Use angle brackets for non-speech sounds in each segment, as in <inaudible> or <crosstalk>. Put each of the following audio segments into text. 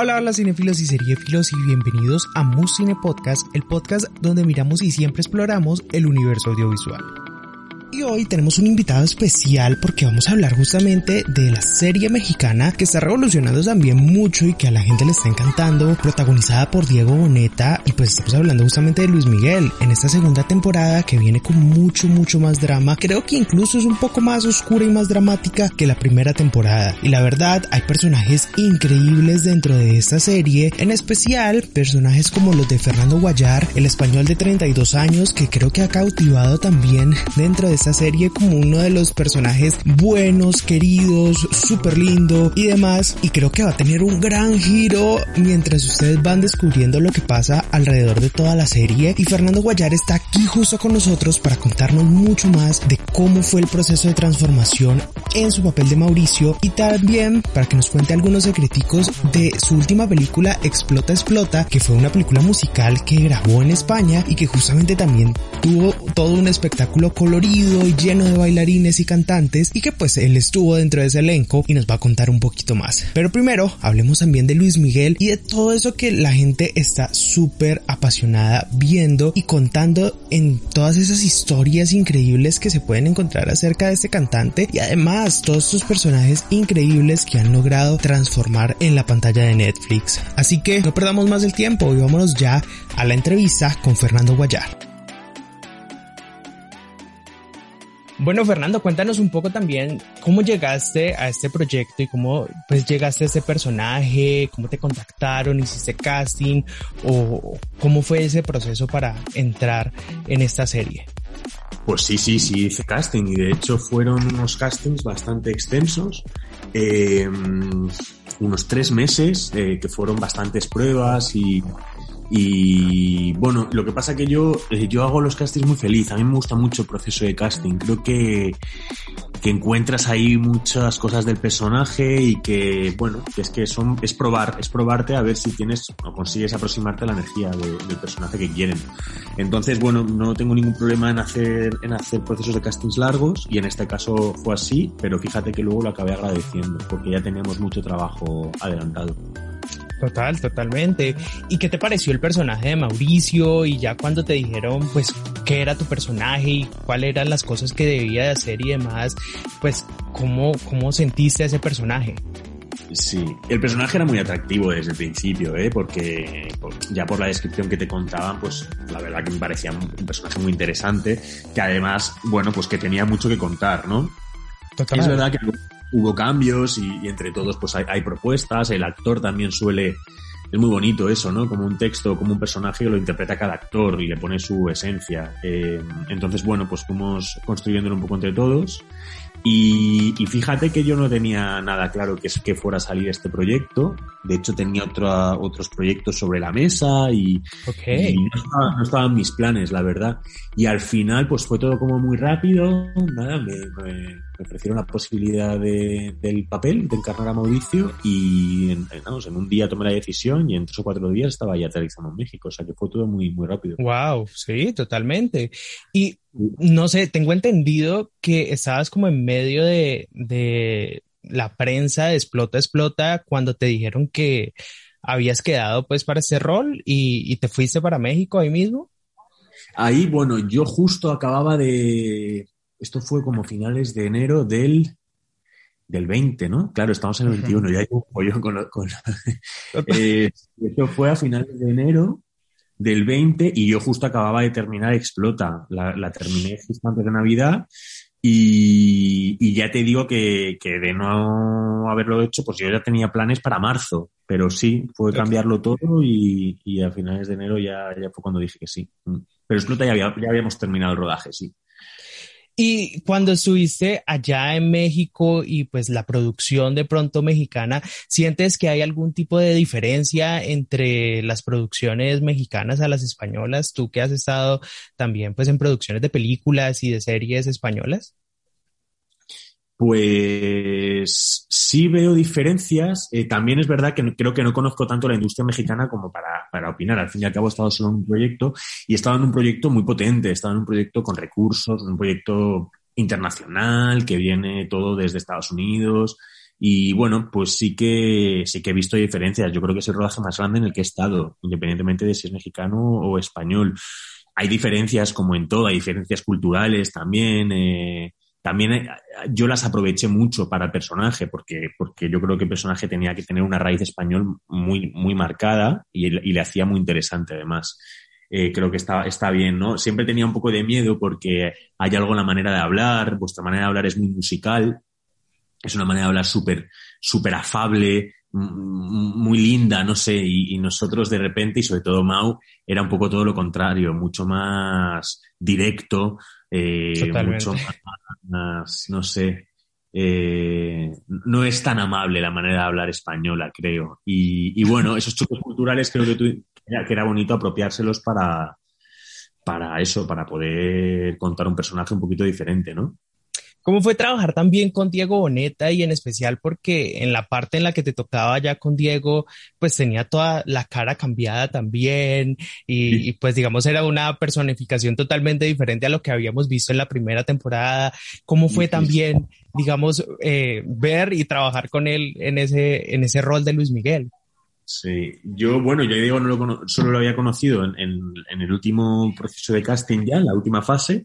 Hola, hola cinefilos y seriefilos y bienvenidos a Mus Cine Podcast, el podcast donde miramos y siempre exploramos el universo audiovisual. Y hoy tenemos un invitado especial porque vamos a hablar justamente de la serie mexicana que está revolucionando también mucho y que a la gente le está encantando, protagonizada por Diego Boneta y pues estamos hablando justamente de Luis Miguel en esta segunda temporada que viene con mucho mucho más drama, creo que incluso es un poco más oscura y más dramática que la primera temporada. Y la verdad hay personajes increíbles dentro de esta serie, en especial personajes como los de Fernando Guayar, el español de 32 años que creo que ha cautivado también dentro de esta serie como uno de los personajes buenos, queridos, súper lindo y demás. Y creo que va a tener un gran giro mientras ustedes van descubriendo lo que pasa alrededor de toda la serie. Y Fernando Guayar está aquí justo con nosotros para contarnos mucho más de cómo fue el proceso de transformación en su papel de Mauricio y también para que nos cuente algunos secreticos de su última película Explota Explota, que fue una película musical que grabó en España y que justamente también tuvo todo un espectáculo colorido y lleno de bailarines y cantantes y que pues él estuvo dentro de ese elenco y nos va a contar un poquito más. Pero primero hablemos también de Luis Miguel y de todo eso que la gente está súper apasionada viendo y contando en todas esas historias increíbles que se pueden encontrar acerca de este cantante y además todos estos personajes increíbles que han logrado transformar en la pantalla de Netflix. Así que no perdamos más el tiempo y vámonos ya a la entrevista con Fernando Guayar. Bueno, Fernando, cuéntanos un poco también cómo llegaste a este proyecto y cómo pues llegaste a este personaje, cómo te contactaron, hiciste casting o cómo fue ese proceso para entrar en esta serie. Pues sí, sí, sí, hice casting y de hecho fueron unos castings bastante extensos, eh, unos tres meses eh, que fueron bastantes pruebas y y bueno, lo que pasa que yo, eh, yo hago los castings muy feliz. A mí me gusta mucho el proceso de casting. Creo que, que encuentras ahí muchas cosas del personaje y que, bueno, que es que son, es probar, es probarte a ver si tienes o consigues aproximarte a la energía del personaje que quieren. Entonces, bueno, no tengo ningún problema en hacer, en hacer procesos de castings largos y en este caso fue así, pero fíjate que luego lo acabé agradeciendo porque ya teníamos mucho trabajo adelantado. Total, totalmente. ¿Y qué te pareció el personaje de Mauricio? Y ya cuando te dijeron, pues, qué era tu personaje y cuáles eran las cosas que debía de hacer y demás, pues, ¿cómo, cómo sentiste a ese personaje? Sí, el personaje era muy atractivo desde el principio, ¿eh? porque ya por la descripción que te contaban, pues la verdad que me parecía un personaje muy interesante, que además, bueno, pues que tenía mucho que contar, ¿no? Total. Es verdad que hubo cambios y, entre todos pues hay, propuestas, el actor también suele, es muy bonito eso, ¿no? Como un texto, como un personaje lo interpreta cada actor y le pone su esencia. Eh, entonces, bueno, pues fuimos construyéndolo un poco entre todos y, fíjate que yo no tenía nada claro que, que fuera a salir este proyecto. De hecho, tenía otros proyectos sobre la mesa y, no, estaban mis planes, la verdad. Y al final, pues fue todo como muy rápido. Nada, me, ofrecieron la posibilidad de, del papel, de encarnar a Mauricio y en, en, un día tomé la decisión y en tres o cuatro días estaba ya aterrizando en México. O sea que fue todo muy, muy rápido. Wow, sí, totalmente. Y no sé, tengo entendido que estabas como en medio de, de la prensa de Explota, Explota cuando te dijeron que habías quedado pues para ese rol y, te fuiste para México ahí mismo. Ahí, bueno, yo justo acababa de, esto fue como finales de enero del, del 20, ¿no? Claro, estamos en el 21, ya hay un pollo con... con <laughs> eh, esto fue a finales de enero del 20 y yo justo acababa de terminar Explota. La, terminé justo antes de Navidad y, ya te digo que, que, de no haberlo hecho, pues yo ya tenía planes para marzo, pero sí, fue cambiarlo todo y, y a finales de enero ya, ya fue cuando dije que sí. Mm. Pero Explota ya, ya habíamos terminado el rodaje, sí. Y cuando estuviste allá en México y pues la producción de pronto mexicana, ¿sientes que hay algún tipo de diferencia entre las producciones mexicanas a las españolas? Tú que has estado también pues en producciones de películas y de series españolas. Pues sí veo diferencias. Eh, también es verdad que creo que no conozco tanto la industria mexicana como para, para, opinar. Al fin y al cabo he estado solo en un proyecto y he estado en un proyecto muy potente, he estado en un proyecto con recursos, un proyecto internacional que viene todo desde Estados Unidos. Y bueno, pues sí que, sí que he visto diferencias. Yo creo que es el rodaje más grande en el que he estado, independientemente de si es mexicano o español. Hay diferencias como en todo, hay diferencias culturales también. Eh, también eh, yo las aproveché mucho para el personaje, porque, porque yo creo que el personaje tenía que tener una raíz español muy, muy marcada y, y le hacía muy interesante además. Eh, creo que está, está bien, ¿no? Siempre tenía un poco de miedo porque hay algo en la manera de hablar, vuestra manera de hablar es muy musical, es una manera de hablar súper, súper afable, muy linda, no sé, y, nosotros de repente, y sobre todo Mau, era un poco todo lo contrario, mucho más directo, eh, mucho más, no sé, eh, no es tan amable la manera de hablar española, creo. Y, y bueno, esos choques culturales creo que, tú, que era bonito apropiárselos para, para eso, para poder contar un personaje un poquito diferente, ¿no? ¿Cómo fue trabajar también con Diego Boneta y en especial porque en la parte en la que te tocaba ya con Diego, pues tenía toda la cara cambiada también y, pues digamos era una personificación totalmente diferente a lo que habíamos visto en la primera temporada. ¿Cómo fue también, digamos, eh, ver y trabajar con él en ese, en ese rol de Luis Miguel? Sí, yo, bueno, yo Diego no lo solo lo había conocido en, en, el último proceso de casting ya, en la última fase,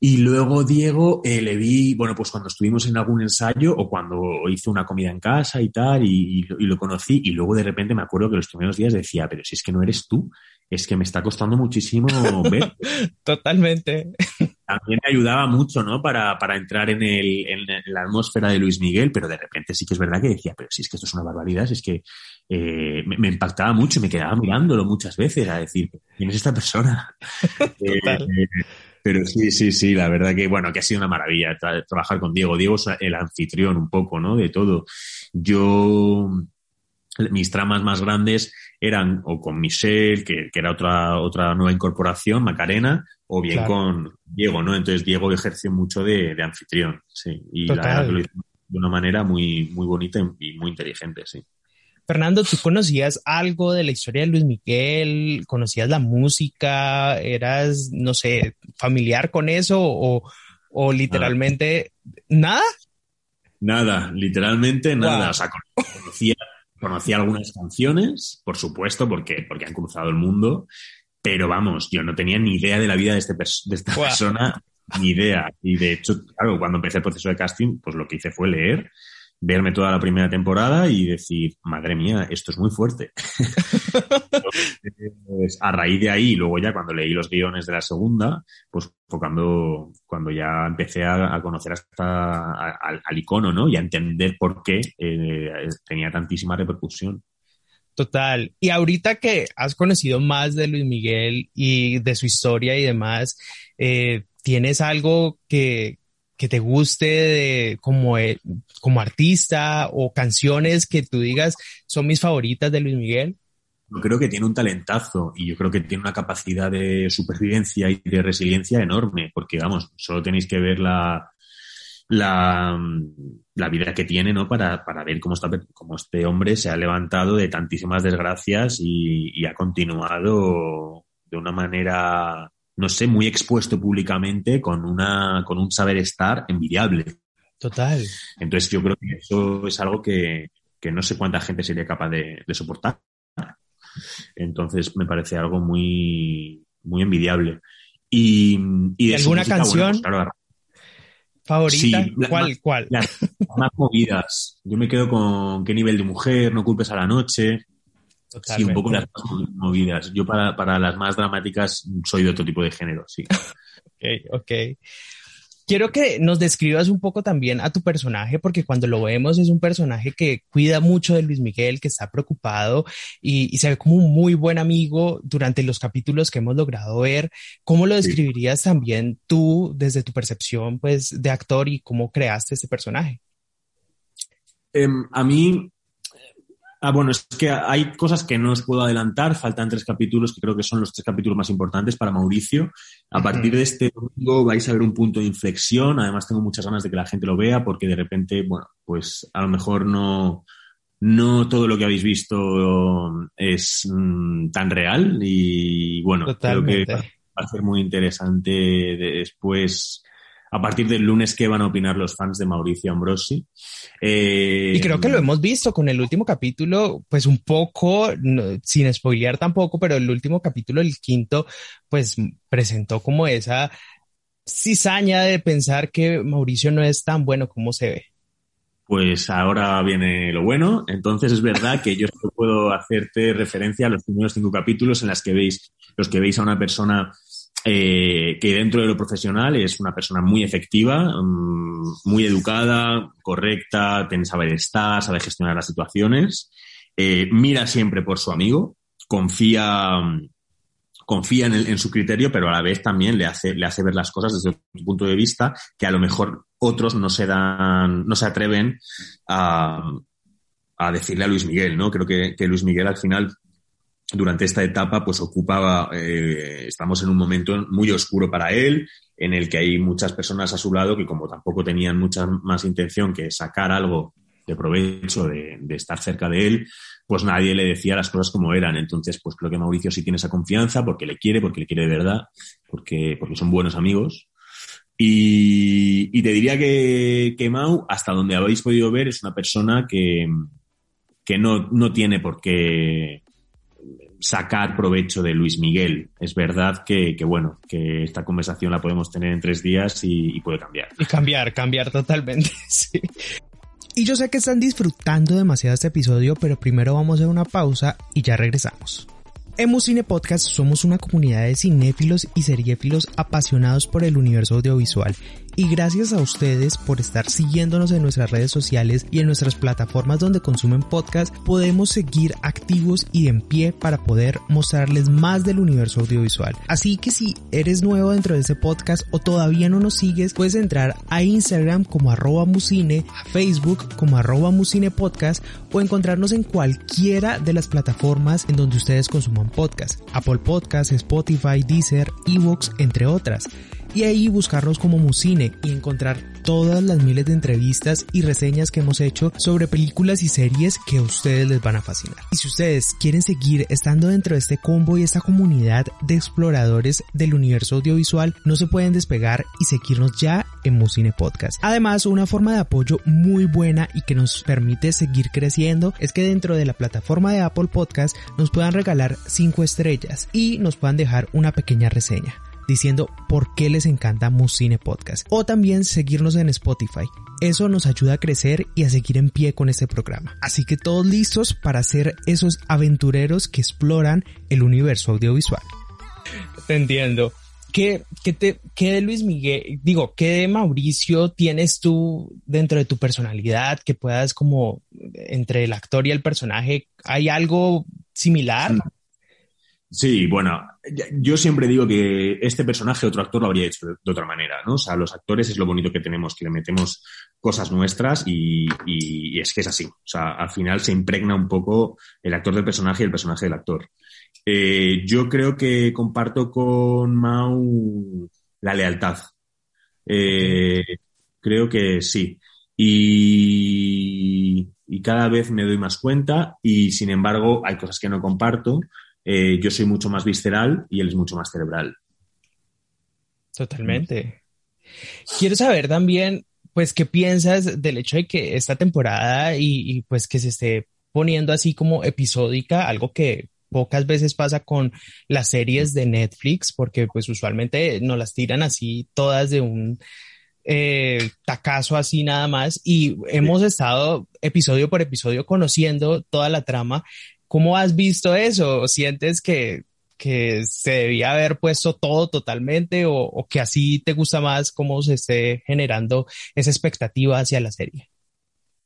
y luego Diego eh, le vi, bueno, pues cuando estuvimos en algún ensayo o cuando hizo una comida en casa y tal, y, lo conocí, y luego de repente me acuerdo que los primeros días decía, pero si es que no eres tú, es que me está costando muchísimo ver. <laughs> Totalmente. También me ayudaba mucho, ¿no? Para, para entrar en, el, en, la atmósfera de Luis Miguel, pero de repente sí que es verdad que decía, pero si es que esto es una barbaridad, si es que eh, me, impactaba mucho y me quedaba mirándolo muchas veces a decir, ¿quién es esta persona? <laughs> Eh, pero sí, sí, sí, la verdad que, bueno, que ha sido una maravilla trabajar con Diego. Diego es el anfitrión un poco, ¿no? De todo. Yo, mis tramas más grandes eran o con Michelle, que, era otra, otra nueva incorporación, Macarena, o bien con Diego, ¿no? Entonces Diego ejerce mucho de, anfitrión, sí. Y la verdad que lo hizo de una manera muy, muy bonita y muy inteligente, sí. Fernando, ¿tú conocías algo de la historia de Luis Miguel? ¿Conocías la música? ¿Eras, no sé, familiar con eso o, literalmente nada? Nada, literalmente nada. O sea, conocía, algunas canciones, por supuesto, porque, porque han cruzado el mundo, pero vamos, yo no tenía ni idea de la vida de, este de esta persona, ni idea. Y de hecho, claro, cuando empecé el proceso de casting, pues lo que hice fue leer verme toda la primera temporada y decir, madre mía, esto es muy fuerte. <laughs> a raíz de ahí, luego ya cuando leí los guiones de la segunda, pues cuando, cuando ya empecé a, conocer hasta al, icono, ¿no? Y a entender por qué eh, tenía tantísima repercusión. Total. Y ahorita que has conocido más de Luis Miguel y de su historia y demás, eh, ¿tienes algo que, que te guste como, eh, como artista o canciones que tú digas son mis favoritas de Luis Miguel? Yo creo que tiene un talentazo y yo creo que tiene una capacidad de supervivencia y de resiliencia enorme, porque vamos, solo tenéis que ver la, la, vida que tiene, ¿no? Para, para ver cómo, está, cómo este hombre se ha levantado de tantísimas desgracias y ha continuado de una manera no sé, muy expuesto públicamente con, una, con un saber estar envidiable. Total. Entonces yo creo que eso es algo que, no sé cuánta gente sería capaz de, soportar. Entonces me parece algo muy, muy envidiable. Y, y, alguna pues, canción favorita? ¿Cuál? ¿Cuál? Las más movidas. Yo me quedo con qué nivel de mujer, no culpes a la noche. Sí, un poco las más movidas. Yo para, para, las más dramáticas soy de otro tipo de género, sí. ok, ok. Quiero que nos describas un poco también a tu personaje, porque cuando lo vemos es un personaje que cuida mucho de Luis Miguel, que está preocupado y, se ve como un muy buen amigo durante los capítulos que hemos logrado ver. ¿Cómo lo describirías también tú desde tu percepción pues, de actor y cómo creaste este personaje? Em, a mí Ah, bueno, es que hay cosas que no os puedo adelantar, faltan tres capítulos que creo que son los tres capítulos más importantes para Mauricio. A partir de este domingo vais a ver un punto de inflexión, además tengo muchas ganas de que la gente lo vea porque de repente, bueno, pues a lo mejor no, no todo lo que habéis visto es mm, tan real. Y bueno, creo que va a ser muy interesante después a partir del lunes qué van a opinar los fans de Mauricio Ambrosi. Eh, y creo que lo hemos visto con el último capítulo, pues un poco, sin spoilear tampoco, pero el último capítulo, el quinto, pues presentó como esa cizaña de pensar que Mauricio no es tan bueno como se ve. Pues ahora viene lo bueno. Entonces es verdad que yo puedo hacerte referencia a los primeros cinco capítulos en las que veis, los que veis a una persona eh, que dentro de lo profesional es una persona muy efectiva, mm, muy educada, correcta, sabe estar, sabe gestionar las situaciones, eh, mira siempre por su amigo, confía, confía en, su criterio, pero a la vez también le hace, le hace ver las cosas desde un punto de vista que a lo mejor otros no se dan, no se atreven a, decirle a Luis Miguel, ¿no? Creo que Luis Miguel al final durante esta etapa pues ocupaba, eh, estamos en un momento muy oscuro para él, en el que hay muchas personas a su lado que como tampoco tenían mucha más intención que sacar algo de provecho de, estar cerca de él, pues nadie le decía las cosas como eran. Entonces, pues creo que Mauricio sí tiene esa confianza porque le quiere, porque le quiere de verdad, porque, porque son buenos amigos. Y, te diría que, que Mau, hasta donde habéis podido ver, es una persona que, que no, no tiene por qué sacar provecho de Luis Miguel. Es verdad que, bueno, que esta conversación la podemos tener en tres días y, puede cambiar. Y cambiar, cambiar totalmente, <laughs> sí. Y yo sé que están disfrutando demasiado este episodio, pero primero vamos a hacer una pausa y ya regresamos. En Cine Podcast somos una comunidad de cinéfilos y seriéfilos apasionados por el universo audiovisual y gracias a ustedes por estar siguiéndonos en nuestras redes sociales y en nuestras plataformas donde consumen podcast, podemos seguir activos y en pie para poder mostrarles más del universo audiovisual. Así que si eres nuevo dentro de este podcast o todavía no nos sigues, puedes entrar a Instagram como arroba musine, a Facebook como arroba musine podcast o encontrarnos en cualquiera de las plataformas en donde ustedes consuman podcast. Apple Podcasts, Spotify, Deezer, Evox, entre otras y ahí buscarnos como Musine y encontrar todas las miles de entrevistas y reseñas que hemos hecho sobre películas y series que a ustedes les van a fascinar. Y si ustedes quieren seguir estando dentro de este combo y esta comunidad de exploradores del universo audiovisual, no se pueden despegar y seguirnos ya en Musine Podcast. Además, una forma de apoyo muy buena y que nos permite seguir creciendo es que dentro de la plataforma de Apple Podcast nos puedan regalar 5 estrellas y nos puedan dejar una pequeña reseña diciendo por qué les encanta Musine Podcast o también seguirnos en Spotify. Eso nos ayuda a crecer y a seguir en pie con este programa. Así que todos listos para ser esos aventureros que exploran el universo audiovisual. Te entiendo. ¿Qué, qué, te, ¿Qué de Luis Miguel, digo, qué de Mauricio tienes tú dentro de tu personalidad que puedas como entre el actor y el personaje, ¿hay algo similar? Sí, bueno, yo siempre digo que este personaje otro actor lo habría hecho de, otra manera, ¿no? O sea, los actores es lo bonito que tenemos, que le metemos cosas nuestras y, es que es así. O sea, al final se impregna un poco el actor del personaje y el personaje del actor. Eh, yo creo que comparto con Mau la lealtad. Eh, creo que sí. Y, y cada vez me doy más cuenta y sin embargo hay cosas que no comparto eh, yo soy mucho más visceral y él es mucho más cerebral. Totalmente. Quiero saber también, pues, qué piensas del hecho de que esta temporada y, pues que se esté poniendo así como episódica, algo que pocas veces pasa con las series de Netflix, porque pues usualmente nos las tiran así todas de un eh, tacazo así nada más y hemos estado episodio por episodio conociendo toda la trama ¿Cómo has visto eso? ¿Sientes que, que se debía haber puesto todo totalmente o, que así te gusta más cómo se esté generando esa expectativa hacia la serie?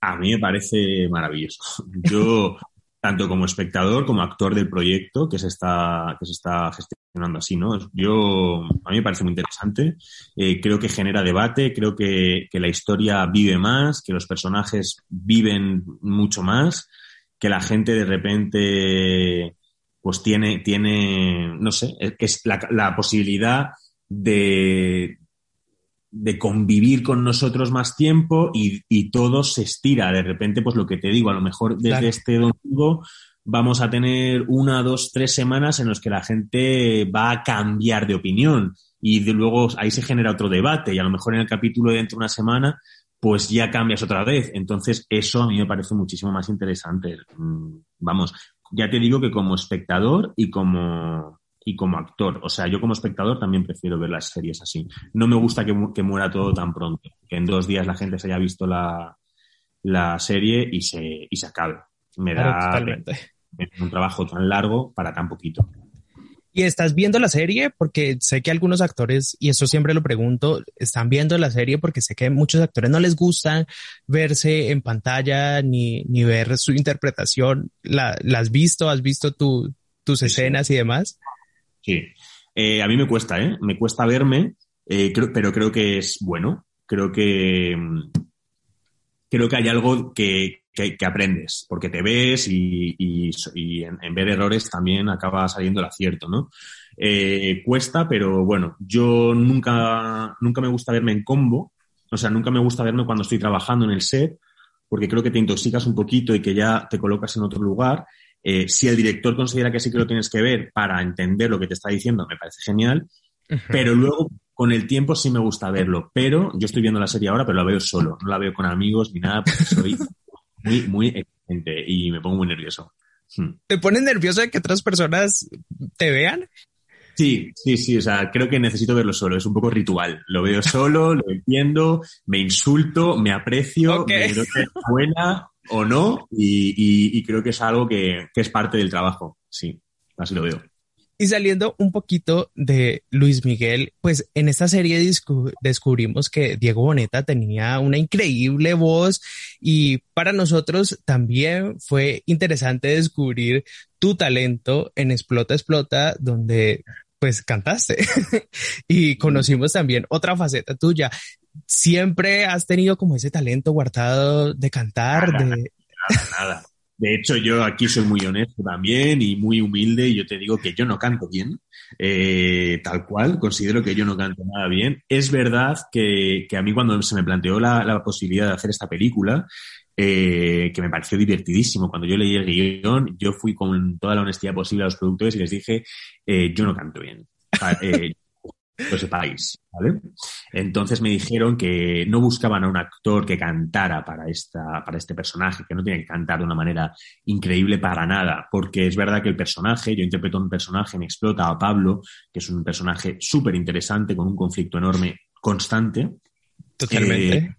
A mí me parece maravilloso. <laughs> Yo, tanto como espectador como actor del proyecto que se está, que se está gestionando así, ¿no? Yo, a mí me parece muy interesante. Eh, creo que genera debate, creo que, que la historia vive más, que los personajes viven mucho más que la gente de repente pues tiene, tiene no sé, es la, posibilidad de, de convivir con nosotros más tiempo y, todo se estira. De repente, pues lo que te digo, a lo mejor desde este domingo vamos a tener una, dos, tres semanas en las que la gente va a cambiar de opinión. y de luego ahí se genera otro debate y a lo mejor en el capítulo de dentro de una semana pues ya cambias otra vez. Entonces, eso a mí me parece muchísimo más interesante. Mm, vamos, ya te digo que como espectador y como, y como actor. O sea, yo como espectador también prefiero ver las series así. No me gusta que, muera todo tan pronto, que en dos días la gente se haya visto la, la serie y se, y se acabe. Me da un trabajo tan largo para tan poquito. ¿Y estás viendo la serie? Porque sé que algunos actores, y eso siempre lo pregunto, están viendo la serie porque sé que muchos actores no les gusta verse en pantalla ni, ni ver su interpretación. ¿La, has visto? ¿Has visto tus escenas y demás? Sí. Eh, a mí me cuesta, ¿eh? Me cuesta verme, eh, pero creo que es bueno. Creo que, mm, creo que hay algo que, que, aprendes, porque te ves y, y, en, ver errores también acaba saliendo el acierto, ¿no? Eh, cuesta, pero bueno, yo nunca, nunca me gusta verme en combo, o sea, nunca me gusta verme cuando estoy trabajando en el set, porque creo que te intoxicas un poquito y que ya te colocas en otro lugar. Eh, si el director considera que sí que lo tienes que ver para entender lo que te está diciendo, me parece genial, pero luego con el tiempo sí me gusta verlo, pero yo estoy viendo la serie ahora, pero la veo solo, no la veo con amigos ni nada, porque soy <laughs> muy, muy exigente y me pongo muy nervioso. Hmm. ¿Te pone nervioso de que otras personas te vean? Sí, sí, sí, o sea, creo que necesito verlo solo, es un poco ritual. Lo veo <laughs> solo, lo entiendo, me insulto, me aprecio, me creo que es buena o no, y, creo que es algo que, que es parte del trabajo, sí, así lo veo. Y saliendo un poquito de Luis Miguel, pues en esta serie descubrimos que Diego Boneta tenía una increíble voz y para nosotros también fue interesante descubrir tu talento en Explota Explota, donde pues cantaste <laughs> y conocimos también otra faceta tuya. Siempre has tenido como ese talento guardado de cantar, de... Nada, nada. De hecho, yo aquí soy muy honesto también y muy humilde y yo te digo que yo no canto bien, eh, tal cual, considero que yo no canto nada bien. Es verdad que, a mí cuando se me planteó la, posibilidad de hacer esta película, eh, que me pareció divertidísimo. Cuando yo leí el guion, yo fui con toda la honestidad posible a los productores y les dije, eh, yo no canto bien <laughs> lo sepáis, ¿vale? Entonces me dijeron que no buscaban a un actor que cantara para, esta, para este personaje, que no tiene que cantar de una manera increíble para nada, porque es verdad que el personaje, yo interpreto un personaje, me explota a Pablo, que es un personaje súper interesante, con un conflicto enorme, constante. Totalmente. Eh,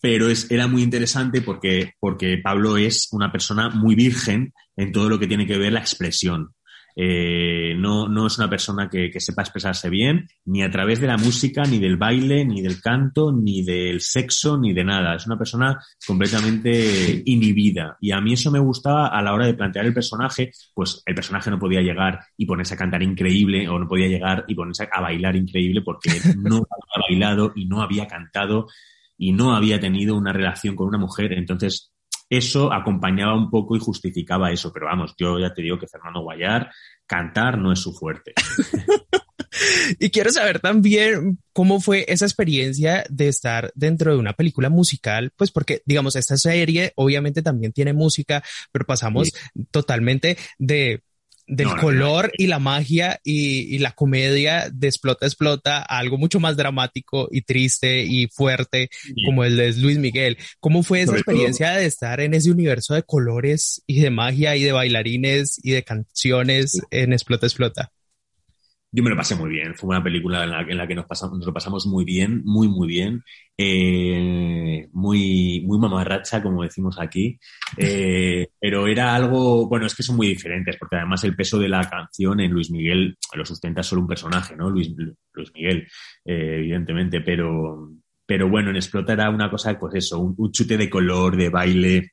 pero es, era muy interesante porque, porque Pablo es una persona muy virgen en todo lo que tiene que ver la expresión. Eh, no, no, es una persona que, sepa expresarse bien, ni a través de la música, ni del baile, ni del canto, ni del sexo, ni de nada. Es una persona completamente inhibida. Y a mí eso me gustaba a la hora de plantear el personaje, pues el personaje no podía llegar y ponerse a cantar increíble, o no podía llegar y ponerse a bailar increíble porque no <laughs> había bailado y no había cantado y no había tenido una relación con una mujer. Entonces, eso acompañaba un poco y justificaba eso. Pero vamos, yo ya te digo que Fernando Guayar, cantar no es su fuerte. <laughs> y quiero saber también cómo fue esa experiencia de estar dentro de una película musical, pues porque, digamos, esta serie obviamente también tiene música, pero pasamos totalmente de del color y la magia y, la comedia de explota, explota a algo mucho más dramático y triste y fuerte como el de Luis Miguel. ¿Cómo fue esa experiencia de estar en ese universo de colores y de magia y de bailarines y de canciones en explota, explota? Yo me lo pasé muy bien. Fue una película en la, que nos, pasamos, lo pasamos muy bien, muy, muy bien. Eh, muy, muy mamarracha, como decimos aquí. Eh, pero era algo, bueno, es que son muy diferentes, porque además el peso de la canción en Luis Miguel lo sustenta solo un personaje, ¿no? Luis, Luis Miguel, eh, evidentemente. Pero, pero bueno, en Explota era una cosa, pues eso, un chute de color, de baile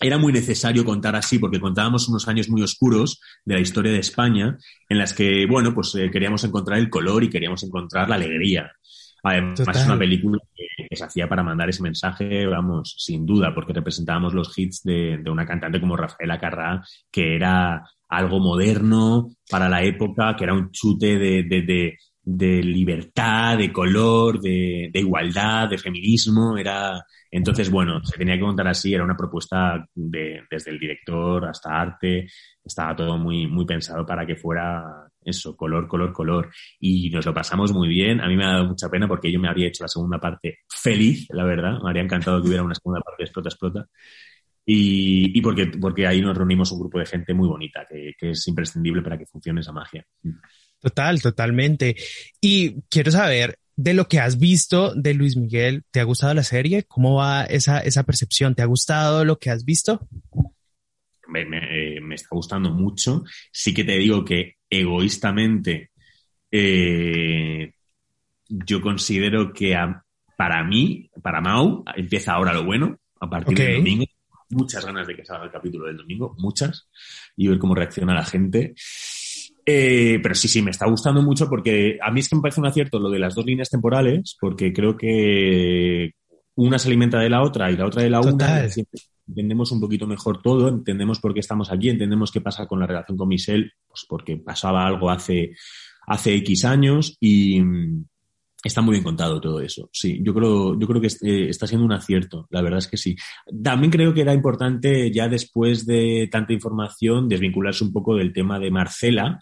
era muy necesario contar así porque contábamos unos años muy oscuros de la historia de España en las que, bueno, pues eh, queríamos encontrar el color y queríamos encontrar la alegría. Además, es una película que, se hacía para mandar ese mensaje, vamos, sin duda, porque representábamos los hits de, una cantante como Rafaela Carrá, que era algo moderno para la época, que era un chute de, de libertad, de color, de, de, igualdad, de feminismo. Era, entonces, bueno, se tenía que contar así, era una propuesta de, desde el director hasta arte, estaba todo muy, muy pensado para que fuera eso, color, color, color. Y nos lo pasamos muy bien. A mí me ha dado mucha pena porque yo me habría hecho la segunda parte feliz, la verdad. Me habría encantado que hubiera una segunda parte de Explota, Explota. Y, y porque, porque ahí nos reunimos un grupo de gente muy bonita, que es imprescindible para que funcione esa magia. Total, totalmente. Y quiero saber de lo que has visto de Luis Miguel. ¿Te ha gustado la serie? ¿Cómo va esa, esa percepción? ¿Te ha gustado lo que has visto? Me, me, me está gustando mucho. Sí que te digo que egoístamente eh, yo considero que a, para mí, para Mau, empieza ahora lo bueno, a partir okay. del domingo. Muchas ganas de que salga el capítulo del domingo, muchas, y ver cómo reacciona la gente. Eh, pero sí, sí, me está gustando mucho porque a mí es que me parece un acierto lo de las dos líneas temporales, porque creo que una se alimenta de la otra y la otra de la Total. una. Entendemos un poquito mejor todo, entendemos por qué estamos aquí, entendemos qué pasa con la relación con Michelle, pues porque pasaba algo hace, hace X años y, Está muy bien contado todo eso. Sí, yo creo, yo creo que eh, está siendo un acierto. La verdad es que sí. También creo que era importante ya después de tanta información desvincularse un poco del tema de Marcela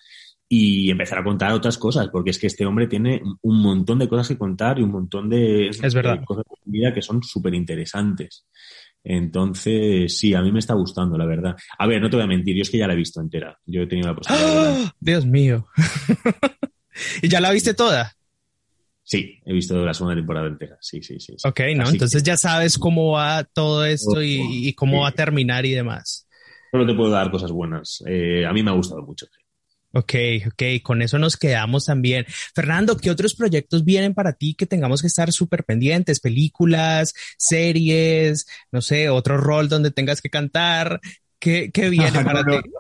y empezar a contar otras cosas, porque es que este hombre tiene un montón de cosas que contar y un montón de, es verdad. de cosas de vida que son súper interesantes. Entonces, sí, a mí me está gustando, la verdad. A ver, no te voy a mentir, yo es que ya la he visto entera. Yo he tenido la posibilidad. ¡Oh! <gasps> Dios mío. <laughs> ¿Y ya la viste toda? Sí, he visto la segunda temporada entera. Sí, sí, sí. sí. Ok, ¿no? Así Entonces que... ya sabes cómo va todo esto y, y cómo sí. va a terminar y demás. Solo te puedo dar cosas buenas. Eh, a mí me ha gustado mucho. Ok, ok, con eso nos quedamos también. Fernando, ¿qué otros proyectos vienen para ti que tengamos que estar súper pendientes? ¿Películas, series, no sé, otro rol donde tengas que cantar? ¿Qué, qué viene <laughs> no, para no, ti?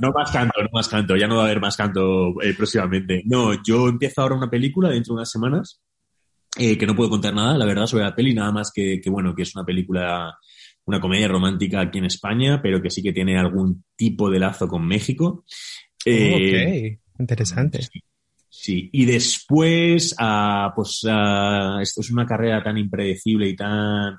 No, más canto, no más canto, ya no va a haber más canto eh, próximamente. No, yo empiezo ahora una película dentro de unas semanas, eh, que no puedo contar nada, la verdad, sobre la peli, nada más que, que, bueno, que es una película, una comedia romántica aquí en España, pero que sí que tiene algún tipo de lazo con México. Eh, ok, interesante. Sí. Sí, y después, uh, pues uh, esto es una carrera tan impredecible y tan,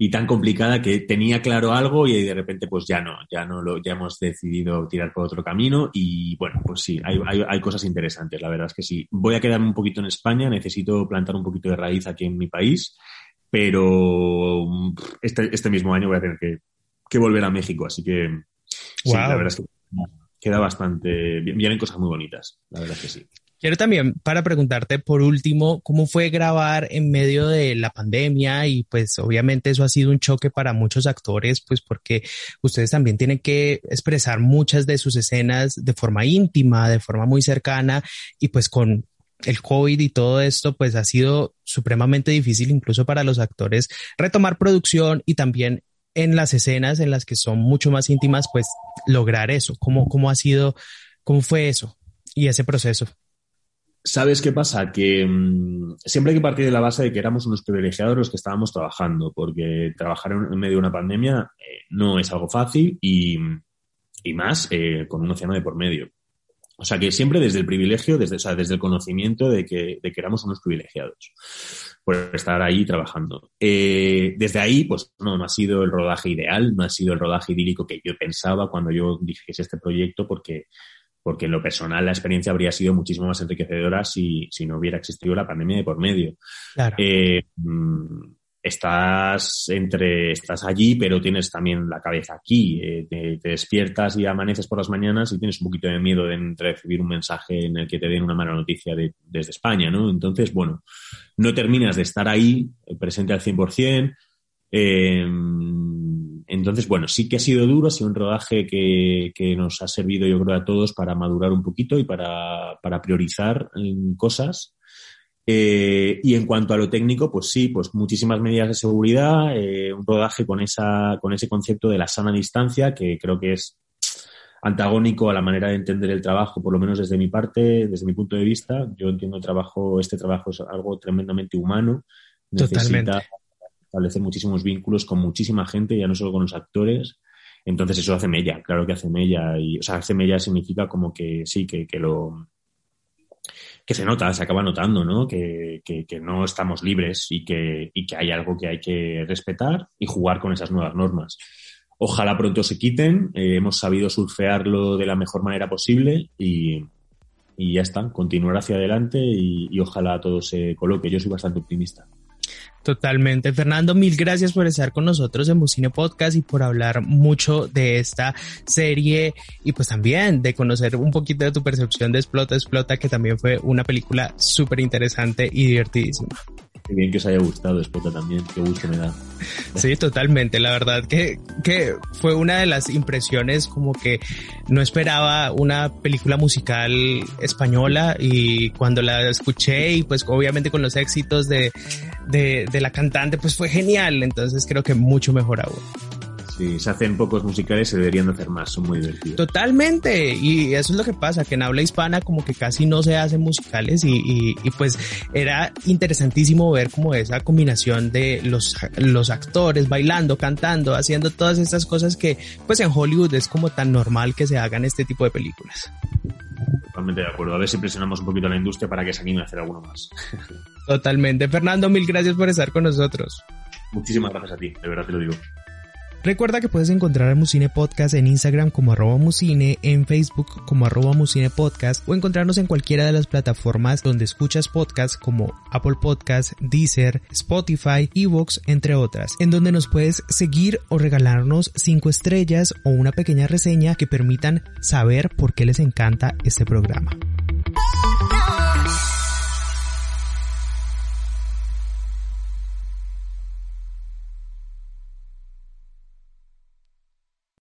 y tan complicada que tenía claro algo y de repente pues ya no, ya no lo, ya hemos decidido tirar por otro camino y bueno, pues sí, hay, hay, hay, cosas interesantes, la verdad es que sí. Voy a quedarme un poquito en España, necesito plantar un poquito de raíz aquí en mi país, pero este, este mismo año voy a tener que, que volver a México, así que sí, wow. la verdad es que queda bastante, vienen cosas muy bonitas, la verdad es que sí. Quiero también para preguntarte por último, ¿cómo fue grabar en medio de la pandemia? Y pues obviamente eso ha sido un choque para muchos actores, pues porque ustedes también tienen que expresar muchas de sus escenas de forma íntima, de forma muy cercana y pues con el COVID y todo esto, pues ha sido supremamente difícil incluso para los actores retomar producción y también en las escenas en las que son mucho más íntimas, pues lograr eso. ¿Cómo, cómo ha sido, cómo fue eso y ese proceso? ¿Sabes qué pasa? Que mmm, siempre hay que partir de la base de que éramos unos privilegiados los que estábamos trabajando, porque trabajar en, medio de una pandemia eh, no es algo fácil y, y más eh, con un océano de por medio. O sea que siempre desde el privilegio, desde, desde el conocimiento de que, de que éramos unos privilegiados por estar ahí trabajando. Eh, desde ahí, pues no, no ha sido el rodaje ideal, no ha sido el rodaje idílico que yo pensaba cuando yo dije este proyecto, porque porque en lo personal la experiencia habría sido muchísimo más enriquecedora si, si no hubiera existido la pandemia de por medio. Claro. Eh, estás entre, estás allí, pero tienes también la cabeza aquí. Eh, te, te, despiertas y amaneces por las mañanas y tienes un poquito de miedo de recibir un mensaje en el que te den una mala noticia de, desde España, ¿no? Entonces, bueno, no terminas de estar ahí, presente al 100%. Eh, entonces, bueno, sí que ha sido duro, ha sido un rodaje que, que, nos ha servido, yo creo, a todos para madurar un poquito y para, para priorizar cosas. Eh, y en cuanto a lo técnico, pues sí, pues muchísimas medidas de seguridad, eh, un rodaje con, esa, con ese concepto de la sana distancia, que creo que es antagónico a la manera de entender el trabajo, por lo menos desde mi parte, desde mi punto de vista. Yo entiendo el trabajo, este trabajo es algo tremendamente humano. Totalmente. Necesita establece muchísimos vínculos con muchísima gente, ya no solo con los actores. Entonces eso hace mella, claro que hace mella. Y, o sea, hace mella significa como que sí, que, lo que se nota, se acaba notando, ¿no? Que, que, no estamos libres y que, y que hay algo que hay que respetar y jugar con esas nuevas normas. Ojalá pronto se quiten, eh, hemos sabido surfearlo de la mejor manera posible y, y ya está, continuar hacia adelante y ojalá todo se coloque. Yo soy bastante optimista. Totalmente. Fernando, mil gracias por estar con nosotros en Bucine Podcast y por hablar mucho de esta serie y pues también de conocer un poquito de tu percepción de Explota, Explota, que también fue una película súper interesante y divertidísima. Qué bien que os haya gustado, Explota también, qué gusto me da. <laughs> Sí, totalmente. La verdad que, que fue una de las impresiones como que no esperaba una película musical española y cuando la escuché y pues obviamente con los éxitos de, de, de la cantante pues fue genial. Entonces creo que mucho mejor aún. Sí, se hacen pocos musicales, se deberían de hacer más, son muy divertidos. Totalmente, y eso es lo que pasa, que en habla hispana como que casi no se hacen musicales y, y, y pues era interesantísimo ver como esa combinación de los, los actores bailando, cantando, haciendo todas estas cosas que pues en Hollywood es como tan normal que se hagan este tipo de películas. Totalmente de acuerdo. A ver si presionamos un poquito a la industria para que se anime a hacer alguno más. <laughs> Totalmente. Fernando, mil gracias por estar con nosotros. Muchísimas gracias a ti, de verdad te lo digo. Recuerda que puedes encontrar a Musine Podcast en Instagram como arroba musine, en Facebook como arroba musine podcast o encontrarnos en cualquiera de las plataformas donde escuchas podcasts como Apple Podcast, Deezer, Spotify, Evox, entre otras, en donde nos puedes seguir o regalarnos 5 estrellas o una pequeña reseña que permitan saber por qué les encanta este programa.